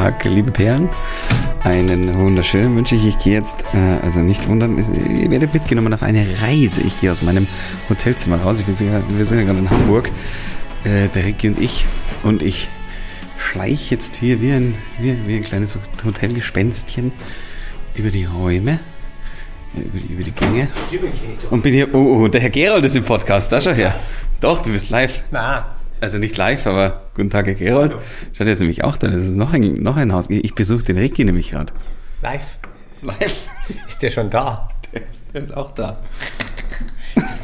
Tag, liebe Perlen. Einen wunderschönen wünsche ich. Ich gehe jetzt, äh, also nicht wundern, ihr werdet mitgenommen auf eine Reise. Ich gehe aus meinem Hotelzimmer raus. Wir sind ja, wir sind ja gerade in Hamburg, äh, der Ricky und ich. Und ich schleiche jetzt hier wie ein, wie, wie ein kleines Hotelgespenstchen über die Räume, äh, über die, über die Gänge. Und bin hier, oh, oh, der Herr Gerold ist im Podcast, da schau her. Doch, du bist live. Na, Also nicht live, aber guten Tag, Herr Gerold. Schaut, der ist nämlich auch da. Das ist noch ein, noch ein Haus. Ich besuche den Ricky nämlich gerade. live. Live? Ist der schon da? Der ist, der ist auch da.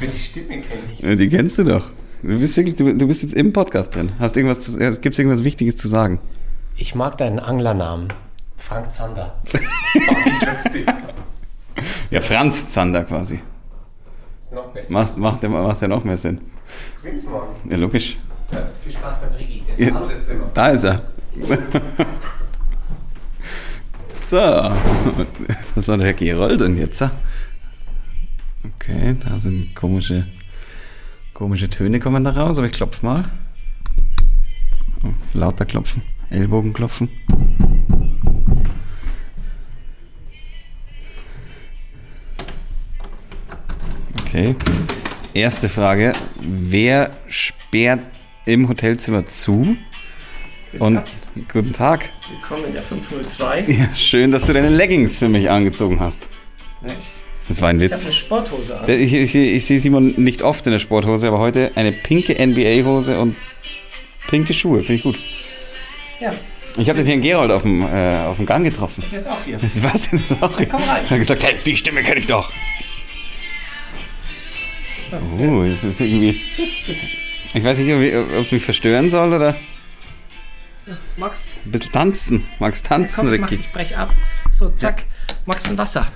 Ich die Stimme kennen nicht. Ja, die kennst du doch. Du bist wirklich, du, du bist jetzt im Podcast drin. Hast irgendwas zu, gibt's irgendwas Wichtiges zu sagen? Ich mag deinen Anglernamen. Frank Zander. Ich. Ja, Franz Zander quasi. Ist noch besser. Macht, macht, der, macht ja noch mehr Sinn. Morgen. Ja, logisch. Viel Spaß beim Rigi. Der ist ein anderes Zimmer. Da ist er. so. Das war der Gerold und jetzt. Okay, da sind komische, komische Töne kommen da raus, aber ich klopf mal. Oh, lauter klopfen. Ellbogen klopfen. Okay. Erste Frage. Wer sperrt im Hotelzimmer zu? Grüß Und Gott. guten Tag. Willkommen in der 502. Ja, schön, dass du deine Leggings für mich angezogen hast. Das war ein Ich habe Witz. eine Sporthose an. Ich, ich, ich sehe Simon nicht oft in der Sporthose, aber heute eine pinke NBA-Hose und pinke Schuhe. Finde ich gut. Ja, Ich habe den Herrn Gerold auf dem, äh, auf dem Gang getroffen. der ist auch hier. Sebastian ist auch Komm rein. Er hat gesagt, hey, die Stimme kenne ich doch. Oh, das ist irgendwie... Sitzt du. Ich weiß nicht, ob ich, ob ich mich verstören soll oder So, Max, ein bisschen tanzen. Magst tanzen, komm, Ricky? ich brech ab. So, zack. Max, ein Wasser.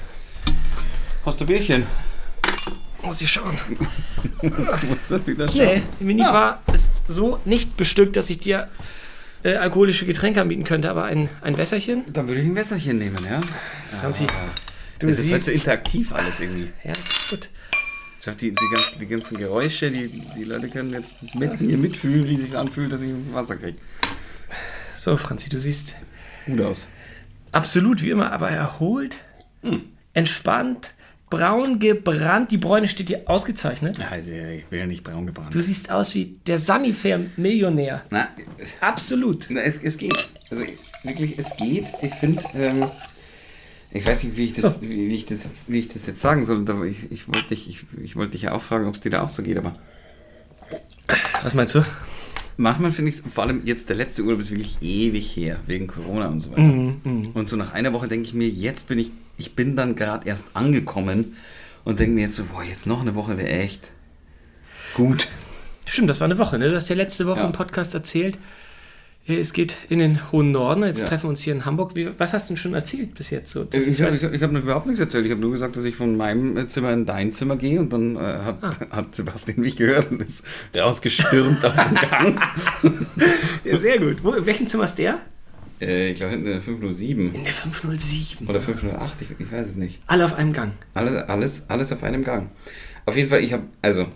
Hast du Bierchen? Muss ich schauen. Muss du wieder schauen. Nee, die Minibar ist so nicht bestückt, dass ich dir äh, alkoholische Getränke anbieten könnte, aber ein, ein Wässerchen. Dann würde ich ein Wässerchen nehmen, ja? Franzi, du Das ist halt siehst... so interaktiv alles irgendwie. ja, ist gut. Schau, die, die, ganzen, die ganzen Geräusche, die, die Leute können jetzt mit mir mitfühlen, wie es sich anfühlt, dass ich Wasser kriege. So, Franzi, du siehst Gut aus. absolut wie immer, aber erholt, Hm. entspannt, braun gebrannt. Die Bräune steht dir ausgezeichnet. Ja, also, ich will ja nicht braun gebrannt. Du siehst aus wie der Sunnyfair-Millionär. Na, Absolut. na es, es geht. Also wirklich, es geht. Ich finde, ähm, ich weiß nicht, wie ich das, wie, ich das, jetzt, wie ich das jetzt sagen soll. Aber ich, ich wollte dich, ich, ich wollte dich ja auch fragen, ob es dir da auch so geht. Aber Was meinst du? manchmal finde ich es, vor allem jetzt der letzte Urlaub ist wirklich ewig her, wegen Corona und so weiter. Mhm, Und so nach einer Woche denke ich mir, jetzt bin ich, ich bin dann gerade erst angekommen und denke mir jetzt so, boah, jetzt noch eine Woche wäre echt gut. Stimmt, das war eine Woche, ne? Du hast ja letzte Woche Ja. im Podcast erzählt, äh, es geht in den hohen Norden. Jetzt Ja. treffen wir uns hier in Hamburg. Wie, was hast du denn schon erzählt bis jetzt? So, dass Ich, ich, habe noch überhaupt nichts erzählt. Ich habe nur gesagt, dass ich von meinem Zimmer in dein Zimmer gehe und dann äh, hat, Ah. hat Sebastian mich gehört und ist rausgestürmt auf den Gang. ja, sehr gut. Wo, in welchem Zimmer ist der? äh, ich glaube hinten in der 507 In der 507. oder 508, ich, ich weiß es nicht. Alle auf einem Gang. Alles, alles, alles auf einem Gang. Auf jeden Fall, ich habe, also,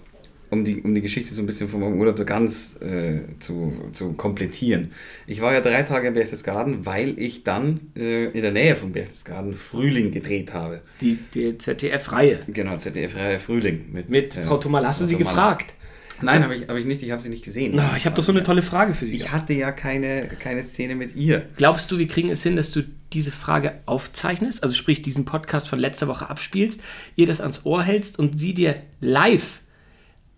um die, um die Geschichte so ein bisschen von meinem Urlaub so ganz äh, zu, zu komplettieren. Ich war ja drei Tage in Berchtesgaden, weil ich dann äh, in der Nähe von Berchtesgaden Frühling gedreht habe. Die, die ZDF-Reihe. Genau, ZDF-Reihe Frühling. Mit äh, Frau Thomal. Hast du sie gefragt? Nein, habe ich, hab ich nicht, ich habe sie nicht gesehen. Na, ich habe doch so eine tolle Frage für Sie. Ich hatte ja keine, keine Szene mit ihr. Glaubst du, wir kriegen es hin, dass du diese Frage aufzeichnest, also sprich diesen Podcast von letzter Woche abspielst, ihr das ans Ohr hältst und sie dir live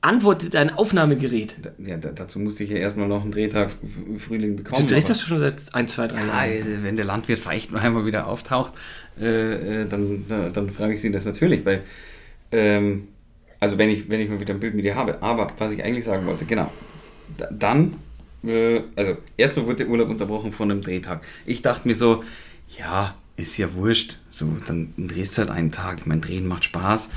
antwortet ein Aufnahmegerät? Ja, da, dazu musste ich ja erstmal noch einen Drehtag Frühling bekommen. Du drehst das schon seit ein, zwei, drei Ja, Jahren. äh, wenn der Landwirt vielleicht noch einmal wieder auftaucht, äh, äh, dann, dann, frage ich sie das natürlich. Weil, ähm, also wenn ich, wenn ich mal wieder ein Bild mit ihr habe. Aber was ich eigentlich sagen wollte, genau. Da, dann, äh, also erstmal wurde der Urlaub unterbrochen von einem Drehtag. Ich dachte mir so, ja, ist ja wurscht. So, dann drehst du halt einen Tag. Ich meine, Drehen macht Spaß.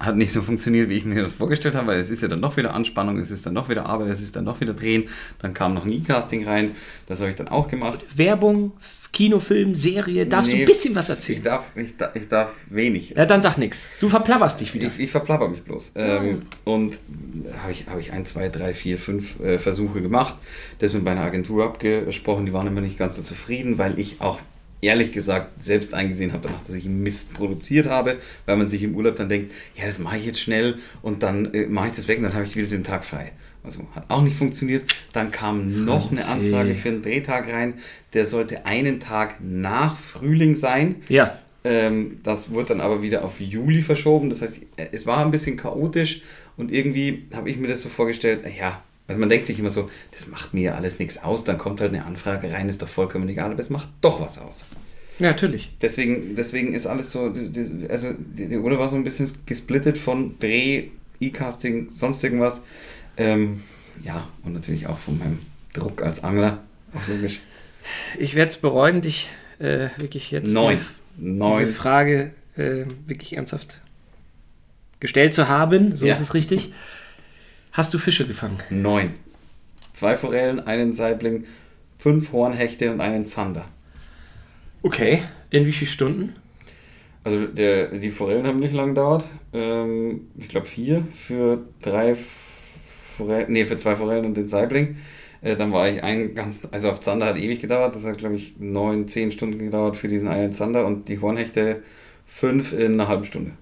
Hat nicht so funktioniert, wie ich mir das vorgestellt habe, weil es ist ja dann noch wieder Anspannung, es ist dann noch wieder Arbeit, es ist dann noch wieder Drehen. Dann kam noch ein E-Casting rein, das habe ich dann auch gemacht. Werbung, Kinofilm, Serie, darfst nee, du ein bisschen was erzählen? Ich darf, ich darf, ich darf wenig. Ja, dann sag nichts. Du verplapperst dich wieder. Ich, ich verplapper mich bloß. Ähm, und habe ich, hab ich ein, zwei, drei, vier, fünf äh, Versuche gemacht. Das mit meiner Agentur abgesprochen, die waren immer nicht ganz so zufrieden, weil ich auch ehrlich gesagt selbst eingesehen habe, danach, dass ich Mist produziert habe, weil man sich im Urlaub dann denkt, ja, das mache ich jetzt schnell und dann äh, mache ich das weg und dann habe ich wieder den Tag frei. Also hat auch nicht funktioniert. Dann kam noch eine Anfrage für einen Drehtag rein. Der sollte einen Tag nach Frühling sein. Ja. Ähm, das wurde dann aber wieder auf Juli verschoben. Das heißt, es war ein bisschen chaotisch und irgendwie habe ich mir das so vorgestellt, ja, also man denkt sich immer so, das macht mir alles nichts aus, dann kommt halt eine Anfrage rein, ist doch vollkommen egal, aber es macht doch was aus. Ja, natürlich. Deswegen, deswegen ist alles so, also die Uhr war so ein bisschen gesplittet von Dreh, E-Casting, sonst irgendwas. Ähm, ja, und natürlich auch von meinem Druck als Angler, auch logisch. Ich werde es bereuen, dich äh, wirklich jetzt Neun. Die, Neun. diese Frage äh, wirklich ernsthaft gestellt zu haben, so ja. ist es richtig. Hast du Fische gefangen? Neun. Zwei Forellen, einen Saibling, fünf Hornhechte und einen Zander. Okay. In wie vielen Stunden? Also der, die Forellen haben nicht lange gedauert. Ähm, ich glaube vier für drei Forellen, nee, für zwei Forellen und den Saibling. Äh, dann war ich ein ganz, also auf Zander hat ewig gedauert. Das hat, glaube ich, neun, zehn Stunden gedauert für diesen einen Zander und die Hornhechte fünf in einer halben Stunde.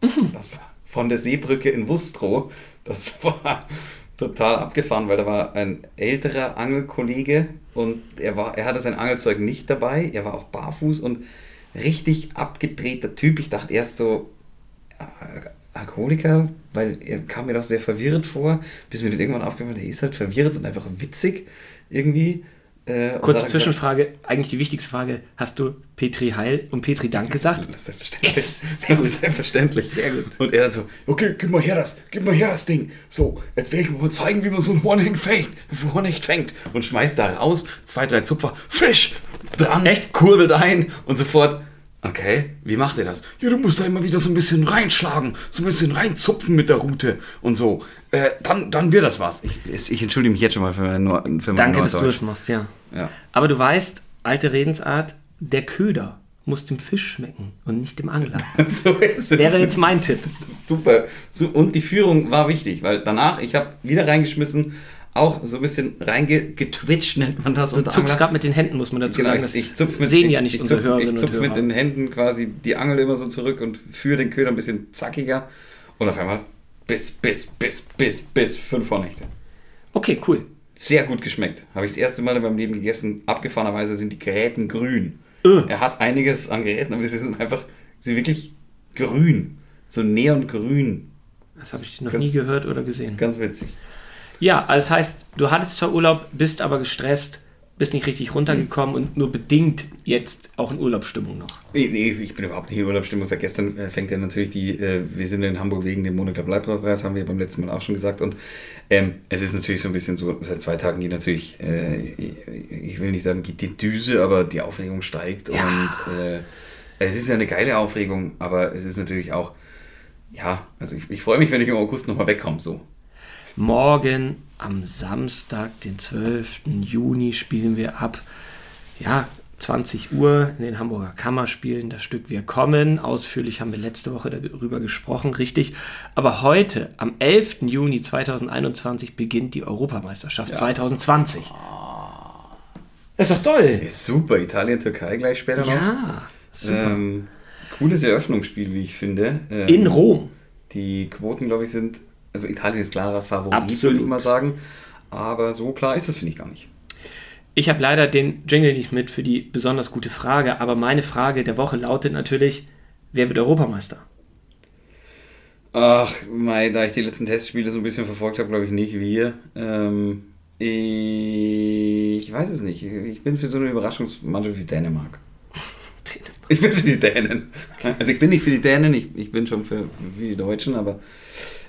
Mhm. Das war von der Seebrücke in Wustrow das war total abgefahren, weil da war ein älterer Angelkollege und er, war, er hatte sein Angelzeug nicht dabei. Er war auch barfuß und richtig abgedrehter Typ. Ich dachte erst so, äh, Alkoholiker, weil er kam mir doch sehr verwirrt vor, bis mir dann irgendwann aufgefallen, er ist halt verwirrt und einfach witzig irgendwie. Äh, Kurze Zwischenfrage, gesagt, eigentlich die wichtigste Frage. Hast du Petri Heil und Petri Dank gesagt? Selbstverständlich. Yes, sehr gut. Selbstverständlich. Sehr gut. Und er dann so, okay, gib mal her das, gib mal her das Ding. So, jetzt werde ich mal zeigen, wie man so ein Hornhecht fängt. Hornhecht fängt. Und schmeißt da raus, zwei, drei Zupfer, Fisch, dran, Echt? kurbelt ein und sofort Okay, wie macht ihr das? Ja, du musst da immer wieder so ein bisschen reinschlagen, so ein bisschen reinzupfen mit der Rute und so. Äh, dann, dann wird das was. Ich, ich entschuldige mich jetzt schon mal für mein, für mein Danke, dass du es machst, ja. ja. Aber du weißt, alte Redensart, der Köder muss dem Fisch schmecken und nicht dem Angler. so ist es. Wäre jetzt mein Tipp. Super. Und die Führung war wichtig, weil danach, ich habe wieder reingeschmissen, auch so ein bisschen reingetwitcht, nennt man das. Du zuckst gerade mit den Händen, muss man dazu genau, sagen. Ich, ich zupf mit, sehen ja nicht ich, unsere zupf, Hörerinnen Ich zupfe mit den Händen quasi die Angel immer so zurück und führe den Köder ein bisschen zackiger. Und auf einmal bis, bis, bis, bis, bis fünf Vornächte. Okay, cool. Sehr gut geschmeckt. Habe ich das erste Mal in meinem Leben gegessen. Abgefahrenerweise sind die Geräten grün. Uh. Er hat einiges an Geräten, aber sie sind einfach, sie sind wirklich grün. So neongrün. Das habe ich noch ganz, nie gehört oder gesehen. Ganz witzig. Ja, also das heißt, du hattest zwar Urlaub, bist aber gestresst, bist nicht richtig runtergekommen und nur bedingt jetzt auch in Urlaubsstimmung noch. Nee, nee ich bin überhaupt nicht in Urlaubsstimmung. Seit gestern äh, fängt ja natürlich die, äh, wir sind in Hamburg wegen dem Monika Bleibpreis, haben wir beim letzten Mal auch schon gesagt. Und ähm, es ist natürlich so ein bisschen so, seit zwei Tagen geht natürlich, äh, ich will nicht sagen, geht die Düse, aber die Aufregung steigt. Ja. Und äh, es ist ja eine geile Aufregung, aber es ist natürlich auch, ja, also ich, ich freue mich, wenn ich im August nochmal wegkomme, so. Morgen am Samstag, den 12. Juni, spielen wir ab ja, 20 Uhr in den Hamburger Kammerspielen das Stück Wir kommen. Ausführlich haben wir letzte Woche darüber gesprochen, richtig. Aber heute, am 11. Juni 2021, beginnt die Europameisterschaft ja. 2020. Das ist doch toll. Ist super. Italien, Türkei gleich später noch. Ja, super. Ähm, cooles Eröffnungsspiel, wie ich finde. Ähm, in Rom. Die Quoten, glaube ich, sind also Italien ist klarer Favorit, würde ich mal sagen. Aber so klar ist das, finde ich gar nicht. Ich habe leider den Jingle nicht mit für die besonders gute Frage, aber meine Frage der Woche lautet natürlich, wer wird Europameister? Ach, mei, da ich die letzten Testspiele so ein bisschen verfolgt habe, glaube ich nicht wir. Ähm, ich weiß es nicht. Ich bin für so eine Überraschungsmannschaft wie Dänemark. Dänemark. Ich bin für die Dänen. Also ich bin nicht für die Dänen, ich, ich bin schon für, für die Deutschen, aber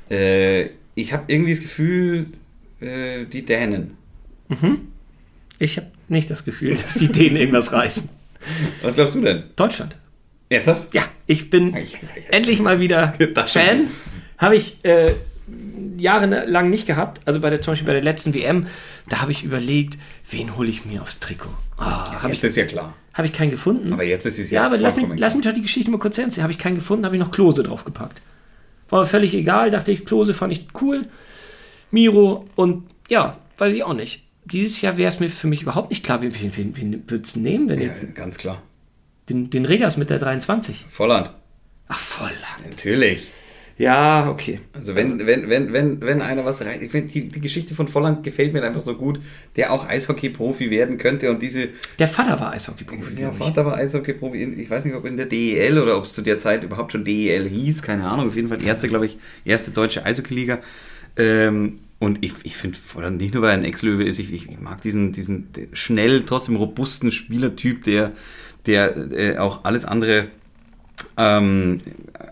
äh, ich habe irgendwie das Gefühl, äh, die Dänen. Mhm. Ich habe nicht das Gefühl, dass die Dänen irgendwas reißen. Was glaubst du denn? Deutschland. Ernsthaft? Ja, ich bin Ei, ei, ei, endlich mal wieder. Fan. Habe ich äh, jahrelang nicht gehabt. Also bei der, zum Beispiel bei der letzten WM, da habe ich überlegt, wen hole ich mir aufs Trikot. Habe ich, Jetzt ist ja klar. hab ich keinen gefunden. Aber jetzt ist es ja, ja aber lass mich, lass mich doch die Geschichte mal kurz erzählen. Habe ich keinen gefunden, habe ich noch Klose draufgepackt. War mir völlig egal, dachte ich, Klose fand ich cool. Miro und ja, weiß ich auch nicht. Dieses Jahr wäre es mir für mich überhaupt nicht klar, wen, wen, wen, würdest du nehmen, wenn Ja, jetzt ganz klar. den, den Regas mit der 23. Volland. Ach, voll lang. Natürlich. Ja, okay. Also wenn, wenn, wenn, wenn, wenn einer was reicht, ich finde, die, die Geschichte von Volland gefällt mir einfach so gut, der auch Eishockey-Profi werden könnte und diese, Der Vater war Eishockey-Profi, ich. Vater war Eishockey-Profi, ich weiß nicht, ob in der DEL oder ob es zu der Zeit überhaupt schon DEL hieß, keine Ahnung, auf jeden Fall die erste, glaube ich, erste deutsche Eishockey-Liga. Ähm, und ich, ich finde Volland nicht nur, weil er ein Ex-Löwe ist, ich, ich, ich mag diesen, diesen schnell, trotzdem robusten Spielertyp, der, der äh, auch alles andere ähm,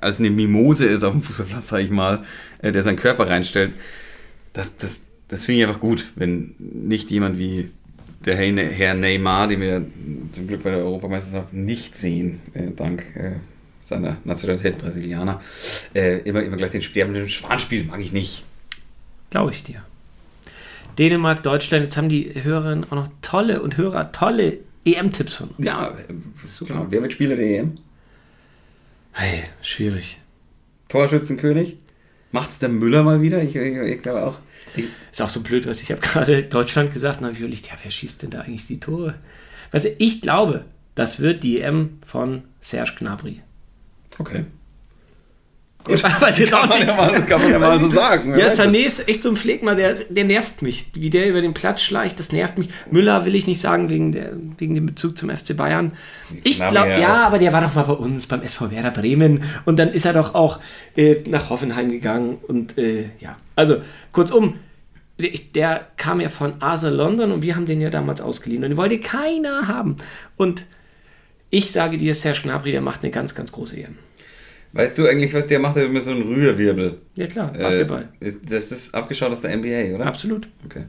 als eine Mimose ist auf dem Fußballplatz, sag ich mal, äh, der seinen Körper reinstellt. Das, das, das finde ich einfach gut, wenn nicht jemand wie der Herr Ne- Herr Neymar, den wir zum Glück bei der Europameisterschaft nicht sehen, äh, dank äh, seiner Nationalität Brasilianer, äh, immer, immer gleich den sterbenden Schwan spielt, mag ich nicht. Glaube ich dir. Dänemark, Deutschland, jetzt haben die Hörerinnen auch noch tolle und Hörer tolle EM-Tipps von uns. Ja, äh, super. Wer wird Spieler der EM? Hey, schwierig. Torschützenkönig? Macht's der Müller mal wieder? Ich, ich, ich glaube auch. Ich, Ist auch so blöd, was ich habe gerade Deutschland gesagt und habe ich überlegt, ja, wer schießt denn da eigentlich die Tore? Weißt du, ich glaube, das wird die EM von Serge Gnabry. okay. Ich weiß jetzt auch nicht. mal, kann man ja mal so sagen. Ja? Sané ist echt so ein Pflegma, der, der nervt mich. Wie der über den Platz schleicht, das nervt mich. Müller will ich nicht sagen, wegen, der, wegen dem Bezug zum FC Bayern. Ich glaube, ja ja, aber der war doch mal bei uns, beim SV Werder Bremen. Und dann ist er doch auch äh, nach Hoffenheim gegangen. Und äh, ja, also kurzum, der kam ja von Arsenal London und wir haben den ja damals ausgeliehen. Und den wollte keiner haben. Und ich sage dir, Serge Gnabry, der macht eine ganz, ganz große EM. Weißt du eigentlich, was der macht? Der hat immer so einen Rührwirbel. Ja klar, Basketball. Äh, das ist abgeschaut aus der NBA, oder? Absolut. Okay.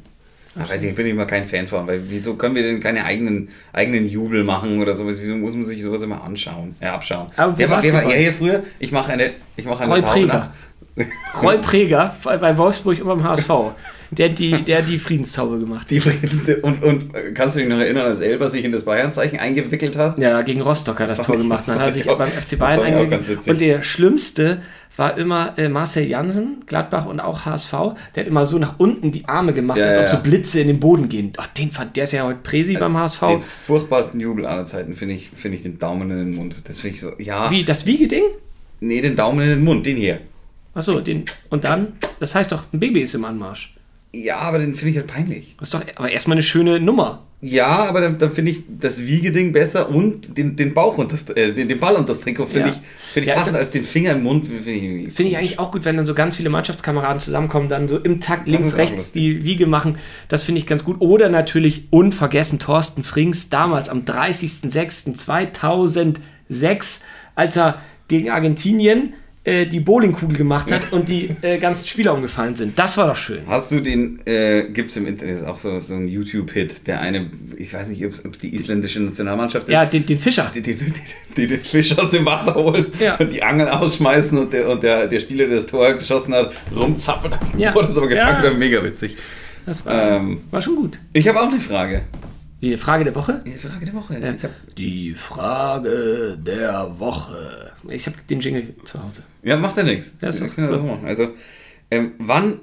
Ach, weiß ich, ich bin immer kein Fan von, weil wieso können wir denn keine eigenen, eigenen Jubel machen oder sowas? Wieso muss man sich sowas immer anschauen, ja, abschauen? Aber wer, war, wer war er hier früher? Ich mache eine, ich mache eine Roy Preger. nach- Roy Preger bei Wolfsburg und beim HSV. Der hat die, der hat die Friedenstaube gemacht. Die Friedensste- und, und äh, kannst du dich noch erinnern, als Elber sich in das Bayern-Zeichen eingewickelt hat? Ja, gegen Rostock hat er das Das Tor gemacht. Dann hat er sich auch- beim FC Bayern eingewickelt. Und der Schlimmste war immer äh, Marcel Jansen, Gladbach und auch HSV. Der hat immer so nach unten die Arme gemacht, Ja, als ob so. Blitze in den Boden gehen. Ach, den fand, der ist ja heute Präsi beim HSV. Den furchtbarsten Jubel aller Zeiten finde ich, finde ich den Daumen in den Mund. Das finde ich so, ja. Wie, das Wiegeding? Nee, den Daumen in den Mund, den hier. Achso, den. Und dann? Das heißt doch, ein Baby ist im Anmarsch. Ja, aber den finde ich halt peinlich. Das ist doch aber erstmal eine schöne Nummer. Ja, aber dann, dann finde ich das Wiegeding besser und den, den Bauch und das, äh, den, den Ball und das Trikot finde Ja. ich, find ich Ja, passend als den Finger im Mund. Finde ich, Finde ich eigentlich auch gut, wenn dann so ganz viele Mannschaftskameraden zusammenkommen, dann so im Takt links, rechts die Wiege machen. Das finde ich ganz gut. Oder natürlich unvergessen Thorsten Frings damals am 30.06.2006, als er gegen Argentinien äh, die Bowlingkugel gemacht hat und die äh, ganzen Spieler umgefallen sind. Das war doch schön. Hast du den, äh, gibt es im Internet, ist auch so, so ein YouTube-Hit, der eine, ich weiß nicht, ob es die isländische Nationalmannschaft ist, Ja, den, den Fischer. die, die, die, die den Fisch aus dem Wasser holen Ja. und die Angel ausschmeißen und der, und der, der Spieler, der das Tor geschossen hat, rumzappelt. Ja. Oder so aber Ja. gefragt, mega witzig. Das war, Ähm, war schon gut. ich habe auch eine Frage. Eine Frage der Woche? Die Frage der Woche. Ja. Die Frage der Woche. Ich habe den Jingle zu Hause. ja, macht ja nichts. Ja, so. machen. Also, ähm, wann,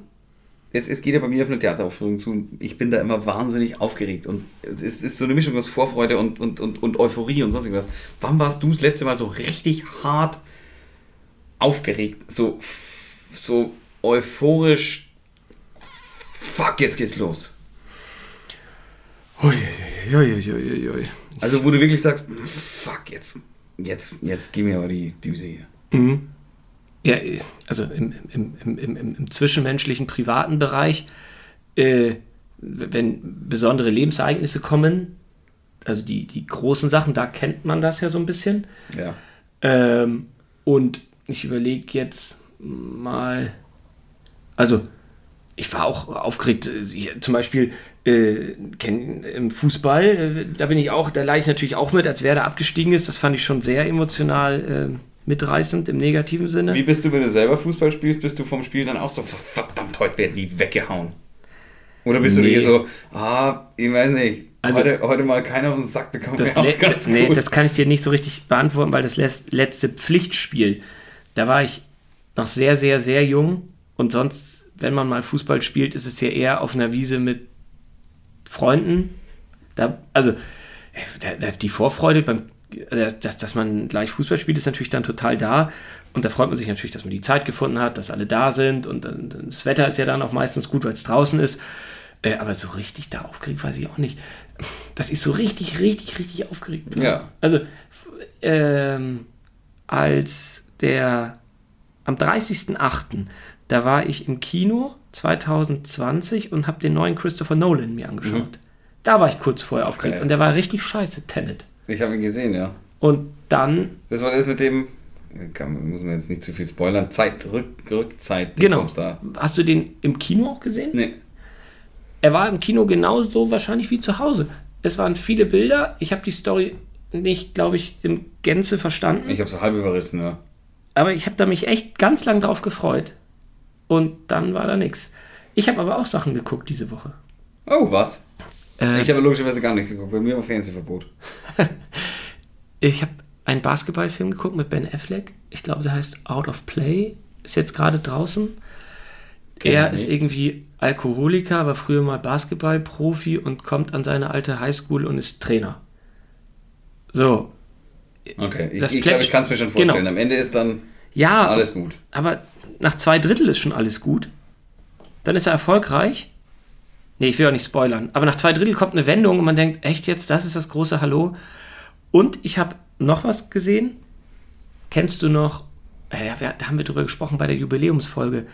es, es geht ja bei mir auf eine Theateraufführung zu, ich bin da immer wahnsinnig aufgeregt und es ist so eine Mischung aus Vorfreude und, und, und, und Euphorie und sonst irgendwas. Wann warst du das letzte Mal so richtig hart aufgeregt? So, so euphorisch, fuck, jetzt geht's los. Uiuiuiui. Also, wo du wirklich sagst, fuck, jetzt, jetzt, jetzt gib mir aber die Düse hier. Ja, also im, im, im, im, im, im zwischenmenschlichen, privaten Bereich, äh, wenn besondere Lebensereignisse kommen, also die, die großen Sachen, da kennt man das ja so ein bisschen. Ja. Ähm, und ich überlege jetzt mal, also ich war auch aufgeregt. äh, Zum Beispiel äh, im Fußball, äh, da bin ich auch, da leide ich natürlich auch mit, als Werder abgestiegen ist. Das fand ich schon sehr emotional äh, mitreißend im negativen Sinne. Wie bist du, wenn du selber Fußball spielst, bist du vom Spiel dann auch so, verdammt, heute werden die weggehauen? Oder bist du Nee. eher so, ah, ich weiß nicht, Also- heute, heute mal keiner auf den Sack bekommen, Das, auch ganz nee, gut. das kann ich dir nicht so richtig beantworten, weil das letzte Pflichtspiel, da war ich noch sehr, sehr, sehr jung und sonst, wenn man mal Fußball spielt, ist es ja eher auf einer Wiese mit Freunden. Da, also, da, die Vorfreude beim äh, dass, dass man gleich Fußball spielt, ist natürlich dann total da. Und da freut man sich natürlich, dass man die Zeit gefunden hat, dass alle da sind. Und dann, das Wetter ist ja dann auch meistens gut, weil es draußen ist. Äh, aber so richtig da aufgeregt weiß ich auch nicht. Das ist so richtig, richtig, richtig aufgeregt. Ja. Also, ähm, als der am 30.08., da war ich im Kino 2020 und habe den neuen Christopher Nolan mir angeschaut. Da war ich kurz vorher aufgeregt Geil. und der war richtig scheiße, Tenet. Ich habe ihn gesehen, ja. Und dann, Das war das mit dem, kann, muss man jetzt nicht zu viel spoilern, Zeit, Rück, Rückzeit. genau, Da. hast du den im Kino auch gesehen? Nee. Er war im Kino genauso wahrscheinlich wie zu Hause. Es waren viele Bilder. Ich habe die Story nicht, glaube ich, in Gänze verstanden. Ich habe so halb überrissen, ja. aber ich habe da mich echt ganz lang drauf gefreut. Und dann war da nichts. Ich habe aber auch Sachen geguckt diese Woche. Oh, was? Äh, Ich habe logischerweise gar nichts geguckt. Bei mir war Fernsehverbot. Ich habe einen Basketballfilm geguckt mit Ben Affleck. Ich glaube, der heißt Out of Play. Ist jetzt gerade draußen. Kenn er ist irgendwie Alkoholiker, war früher mal Basketballprofi und kommt an seine alte Highschool und ist Trainer. So. Okay, ich, ich glaube, ich kann es mir schon vorstellen. Genau. Am Ende ist dann Ja, alles gut. aber nach zwei Drittel ist schon alles gut. Dann ist er erfolgreich. Nee, ich will auch nicht spoilern. Aber nach zwei Drittel kommt eine Wendung und man denkt, echt jetzt, das ist das große Hallo. Und ich habe noch was gesehen. Kennst du noch, äh, ja, wir- da haben wir drüber gesprochen bei der Jubiläumsfolge.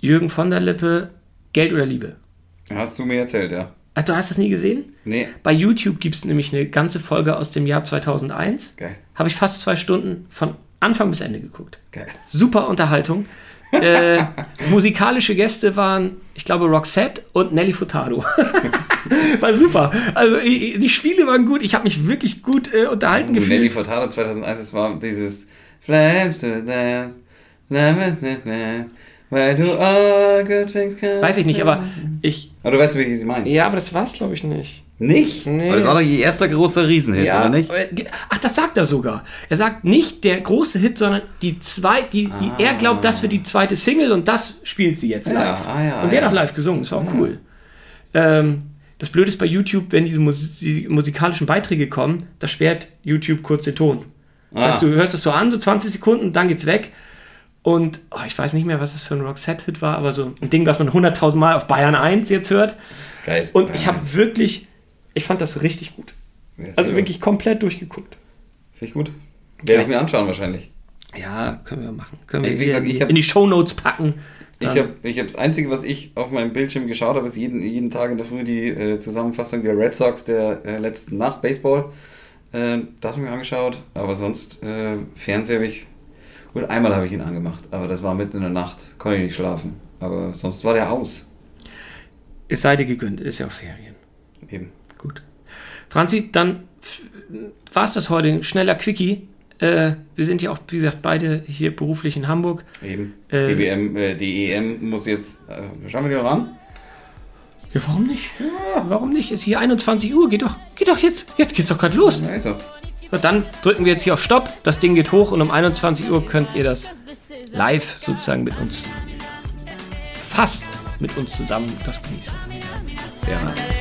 Jürgen von der Lippe, Geld oder Liebe. Hast du mir erzählt, ja. Ach, du hast das nie gesehen? Nee, Bei YouTube gibt es nämlich eine ganze Folge aus dem Jahr 2001. geil. Habe ich fast zwei Stunden von Anfang bis Ende geguckt. Geil. Super Unterhaltung. äh, musikalische Gäste waren, ich glaube, Roxette und Nelly Furtado. War super. Also i- i- die Spiele waren gut. Ich habe mich wirklich gut äh, unterhalten Und Nelly gefühlt. Furtado 2001, das war dieses Flames where do all good things come Weiß ich nicht, aber ich. Aber du weißt, wie ich sie meine. Ja, aber das war's, glaube ich, nicht. Nicht? Nee. Aber das war doch ihr erster großer Riesenhit, Ja, oder nicht? ach, das sagt er sogar. Er sagt nicht der große Hit, sondern die zwei, die, die er glaubt, das wird die zweite Single und das spielt sie jetzt Ja, live. ah ja, und ja. hat auch live gesungen, das war auch cool. Ähm, das Blöde ist bei YouTube, wenn diese Mus die musikalischen Beiträge kommen, da sperrt YouTube kurz den Ton. Das Ah. heißt, du hörst es so an, so 20 Sekunden, dann geht's weg. Und oh, ich weiß nicht mehr, was das für ein Roxette-Hit war, aber so ein Ding, was man 100.000 Mal auf Bayern 1 jetzt hört. Geil. Und ich habe wirklich, ich fand das richtig gut. Sehr Also gut. wirklich komplett durchgeguckt. Finde ich gut. Werde Ja. ich mir anschauen wahrscheinlich. Ja, können wir machen. Können Ey, wir gesagt, ich hab- in die Shownotes packen. Ich Dann- habe ich hab das Einzige, was ich auf meinem Bildschirm geschaut habe, ist jeden, jeden Tag in der Früh die äh, Zusammenfassung der Red Sox der äh, letzten Nacht, Baseball. Äh, das habe ich mir angeschaut, aber sonst äh, Fernseher habe ich. Gut, einmal habe ich ihn angemacht, aber das war mitten in der Nacht, konnte ich nicht schlafen. Aber sonst war der aus. Es sei dir gegönnt, ist ja auch Ferien. Eben. Gut. Franzi, dann war es das heute. Ein Schneller Quickie. Äh, wir sind ja auch, wie gesagt, beide hier beruflich in Hamburg. Eben. Äh, DBM, äh, DEM muss jetzt. Äh, schauen wir die noch an? Ja, warum nicht? Warum nicht? Ist hier 21 Uhr. Geht doch, geht doch jetzt. Jetzt geht's doch gerade los. Ja, ist er. Und dann drücken wir jetzt hier auf Stopp. Das Ding geht hoch und um 21 Uhr könnt ihr das live sozusagen mit uns, fast mit uns zusammen das genießen. Servus.